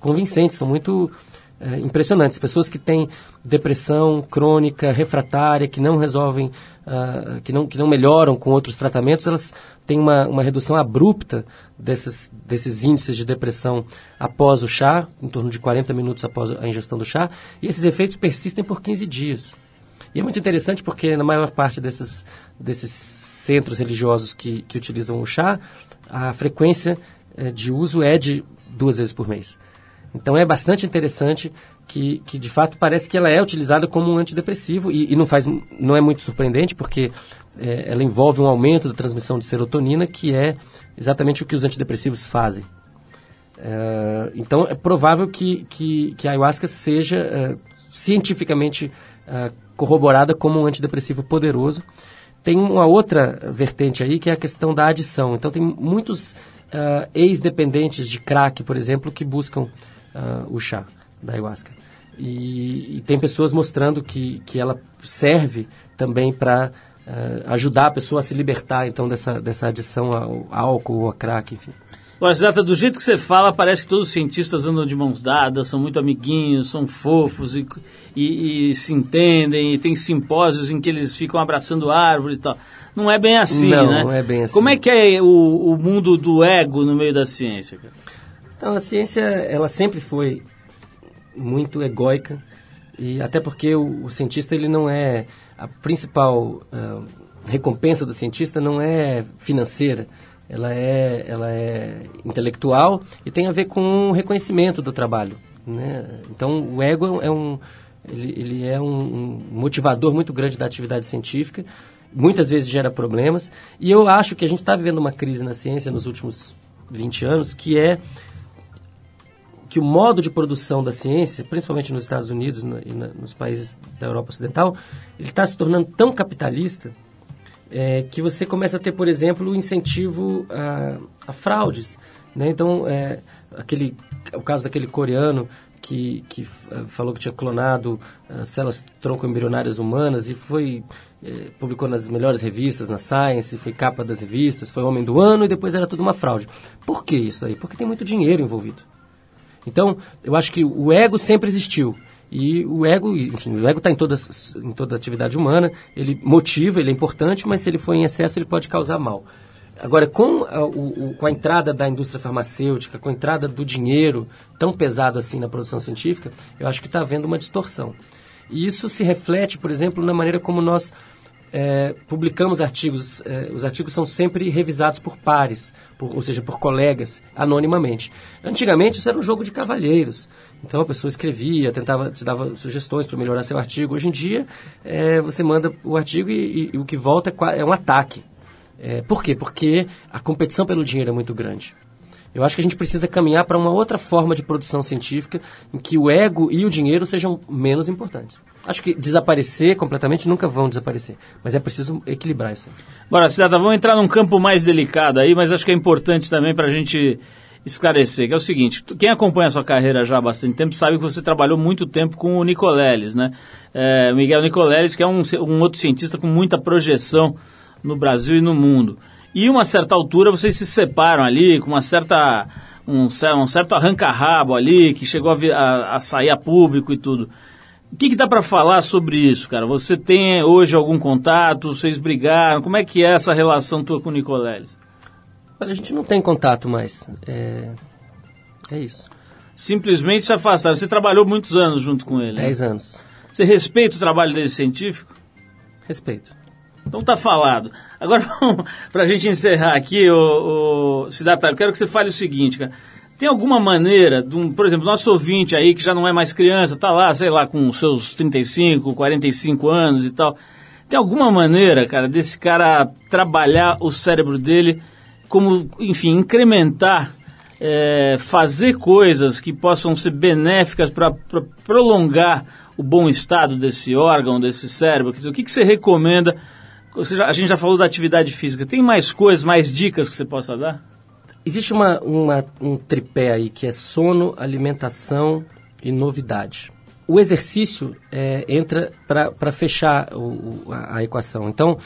convincentes, são muito é, impressionantes. Pessoas que têm depressão crônica, refratária, que não resolvem, uh, que, não, que não melhoram com outros tratamentos, elas têm uma, uma redução abrupta desses, desses índices de depressão após o chá, em torno de 40 minutos após a ingestão do chá, e esses efeitos persistem por 15 dias. E é muito interessante porque na maior parte desses, desses centros religiosos que, que utilizam o chá, a frequência eh, de uso é de duas vezes por mês. Então é bastante interessante que, que de fato parece que ela é utilizada como um antidepressivo e, e não faz não é muito surpreendente porque é, ela envolve um aumento da transmissão de serotonina que é exatamente o que os antidepressivos fazem. É, então é provável que, que, que a ayahuasca seja é, cientificamente é, corroborada como um antidepressivo poderoso. Tem uma outra vertente aí que é a questão da adição. Então tem muitos uh, ex-dependentes de crack, por exemplo, que buscam uh, o chá da ayahuasca. E, e, tem pessoas mostrando que, que ela serve também para uh, ah, ajudar a pessoa a se libertar então dessa, dessa adição ao álcool ou a crack, enfim. Olha, Zata, do jeito que você fala, parece que todos os cientistas andam de mãos dadas, são muito amiguinhos, são fofos e, e, e se entendem, e tem simpósios em que eles ficam abraçando árvores e tal. Não é bem assim, não, né? Não, é bem assim. Como é que é o, o mundo do ego no meio da ciência, cara? Então, a ciência, ela sempre foi muito egóica, e até porque o, o cientista, ele não é... A principal uh, recompensa do cientista não é financeira, ela é, ela é intelectual e tem a ver com o reconhecimento do trabalho. Né? Então, o ego é um, ele, ele é um, motivador muito grande da atividade científica, muitas vezes gera problemas, e eu acho que a gente está vivendo uma crise na ciência nos últimos 20 anos, que é que o modo de produção da ciência, principalmente nos Estados Unidos no, e na, nos países da Europa Ocidental, ele está se tornando tão capitalista é, que você começa a ter, por exemplo, incentivo a, a fraudes. Né? Então, é, aquele, o caso daquele coreano que, que uh, falou que tinha clonado uh, células tronco-embrionárias humanas e foi eh, publicou nas melhores revistas, na Science, foi capa das revistas, foi homem do ano e depois era tudo uma fraude. Por que isso aí? Porque tem muito dinheiro envolvido. Então, eu acho que o ego sempre existiu. E o ego, enfim, o ego está em, todas, em toda atividade humana, ele motiva, ele é importante, mas se ele for em excesso, ele pode causar mal. Agora, com a, o, com a entrada da indústria farmacêutica, com a entrada do dinheiro tão pesado assim na produção científica, eu acho que está havendo uma distorção. E isso se reflete, por exemplo, na maneira como nós é, publicamos artigos. É, os artigos são sempre revisados por pares, por, ou seja, por colegas, anonimamente. Antigamente isso era um jogo de cavalheiros. Então a pessoa escrevia, tentava, te dava sugestões para melhorar seu artigo. Hoje em dia é, você manda o artigo e, e, e, o que volta é, é um ataque. É, por quê? Porque a competição pelo dinheiro é muito grande. Eu acho que a gente precisa caminhar para uma outra forma de produção científica em que o ego e o dinheiro sejam menos importantes. Acho que desaparecer completamente nunca vão desaparecer, mas é preciso equilibrar isso. Bora, Cidadá, vamos entrar num campo mais delicado aí, mas acho que é importante também para a gente esclarecer, que é o seguinte, quem acompanha a sua carreira já há bastante tempo sabe que você trabalhou muito tempo com o Nicoleles, né? É, Miguel Nicoleles, que é um, um outro cientista com muita projeção no Brasil e no mundo. E uma certa altura vocês se separam ali, com uma certa um, um certo arranca-rabo ali, que chegou a, a, a, sair a público e tudo. O que, que dá para falar sobre isso, cara? Você tem hoje algum contato? Vocês brigaram? Como é que é essa relação tua com o Nicoleles? Olha, a gente não tem contato mais. É, é isso. Simplesmente se afastaram. Você trabalhou muitos anos junto com ele. Dez né? anos. Você respeita o trabalho dele científico? Respeito. Então tá falado. Agora, para a gente encerrar aqui, o, o Siddhartha, eu quero que você fale o seguinte, cara. Tem alguma maneira, de um, por exemplo, nosso ouvinte aí, que já não é mais criança, tá lá, sei lá, com seus 35, 45 anos e tal. Tem alguma maneira, cara, desse cara trabalhar o cérebro dele como, enfim, incrementar, é, fazer coisas que possam ser benéficas para prolongar o bom estado desse órgão, desse cérebro? Quer dizer, o que, que você recomenda já, a gente já falou da atividade física. Tem mais coisas, mais dicas que você possa dar? Existe uma, uma, um tripé aí que é sono, alimentação e novidade. O exercício é, entra para fechar o, a, a equação. Então,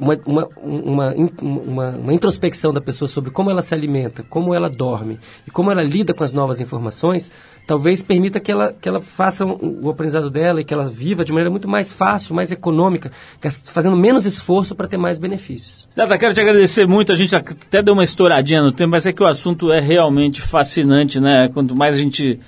uma, uma, uma, uma, uma, introspecção da pessoa sobre como ela se alimenta, como ela dorme e como ela lida com as novas informações, talvez permita que ela, que ela faça o, aprendizado dela e que ela viva de maneira muito mais fácil, mais econômica, fazendo menos esforço para ter mais benefícios. Certo, quero te agradecer muito. A gente até deu uma estouradinha no tempo, mas é que o assunto é realmente fascinante, né? Quanto mais a gente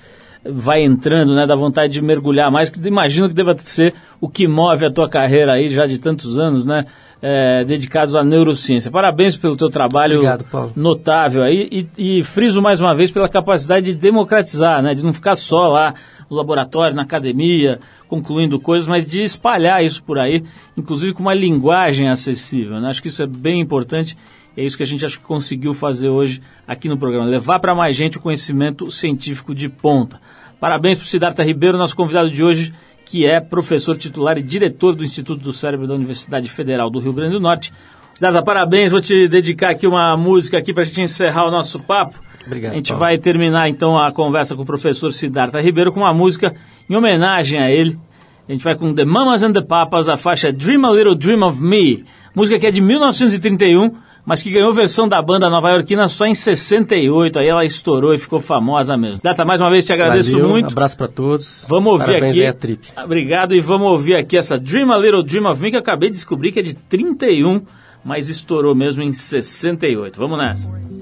vai entrando, né? Dá vontade de mergulhar mais, que imagino que deva ser o que move a tua carreira aí já de tantos anos, né? É, dedicados à neurociência. Parabéns pelo teu trabalho Obrigado, notável aí e, e, friso mais uma vez pela capacidade de democratizar, né, de não ficar só lá no laboratório, na academia, concluindo coisas, mas de espalhar isso por aí, inclusive com uma linguagem acessível. Né? Acho que isso é bem importante. É isso que a gente acho que conseguiu fazer hoje aqui no programa, levar para mais gente o conhecimento científico de ponta. Parabéns para o Siddhartha Ribeiro, nosso convidado de hoje que é professor titular e diretor do Instituto do Cérebro da Universidade Federal do Rio Grande do Norte. Cidadá, parabéns, vou te dedicar aqui uma música aqui para a gente encerrar o nosso papo. Obrigado. A gente Paulo. vai terminar então a conversa com o professor Siddhartha Ribeiro com uma música em homenagem a ele. A gente vai com The Mamas and the Papas, a faixa Dream a Little Dream of Me. Música que é de 1931 mas que ganhou versão da banda nova-iorquina só em 68. Aí ela estourou e ficou famosa mesmo. Data, mais uma vez te agradeço Valeu, muito. abraço para todos. Vamos ouvir Parabéns aqui. a trip. Obrigado e vamos ouvir aqui essa Dream a Little Dream of Me que eu acabei de descobrir que é de 31, mas estourou mesmo em 68. Vamos nessa.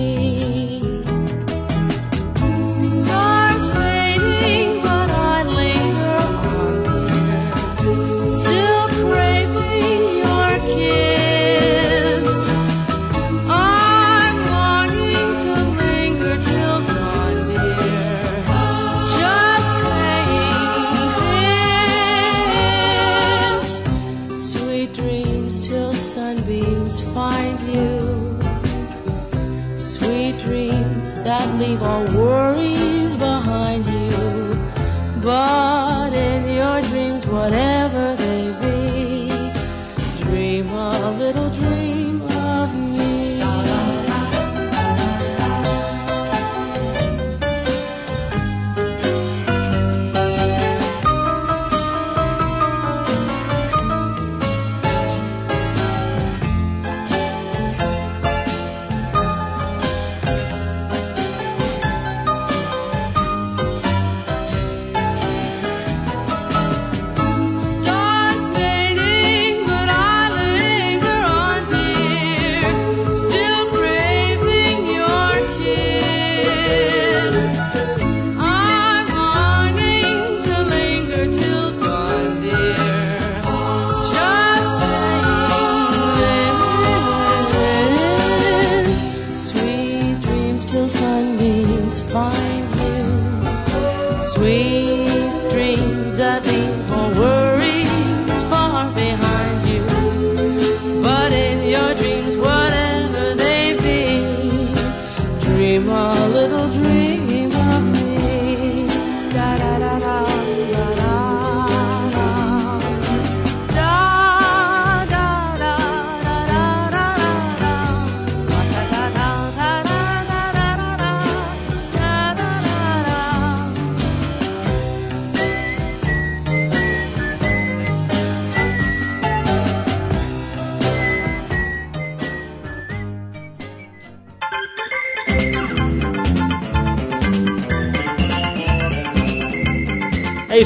Till sunbeams find you. Sweet dreams that leave all worries far behind you. But in your dreams,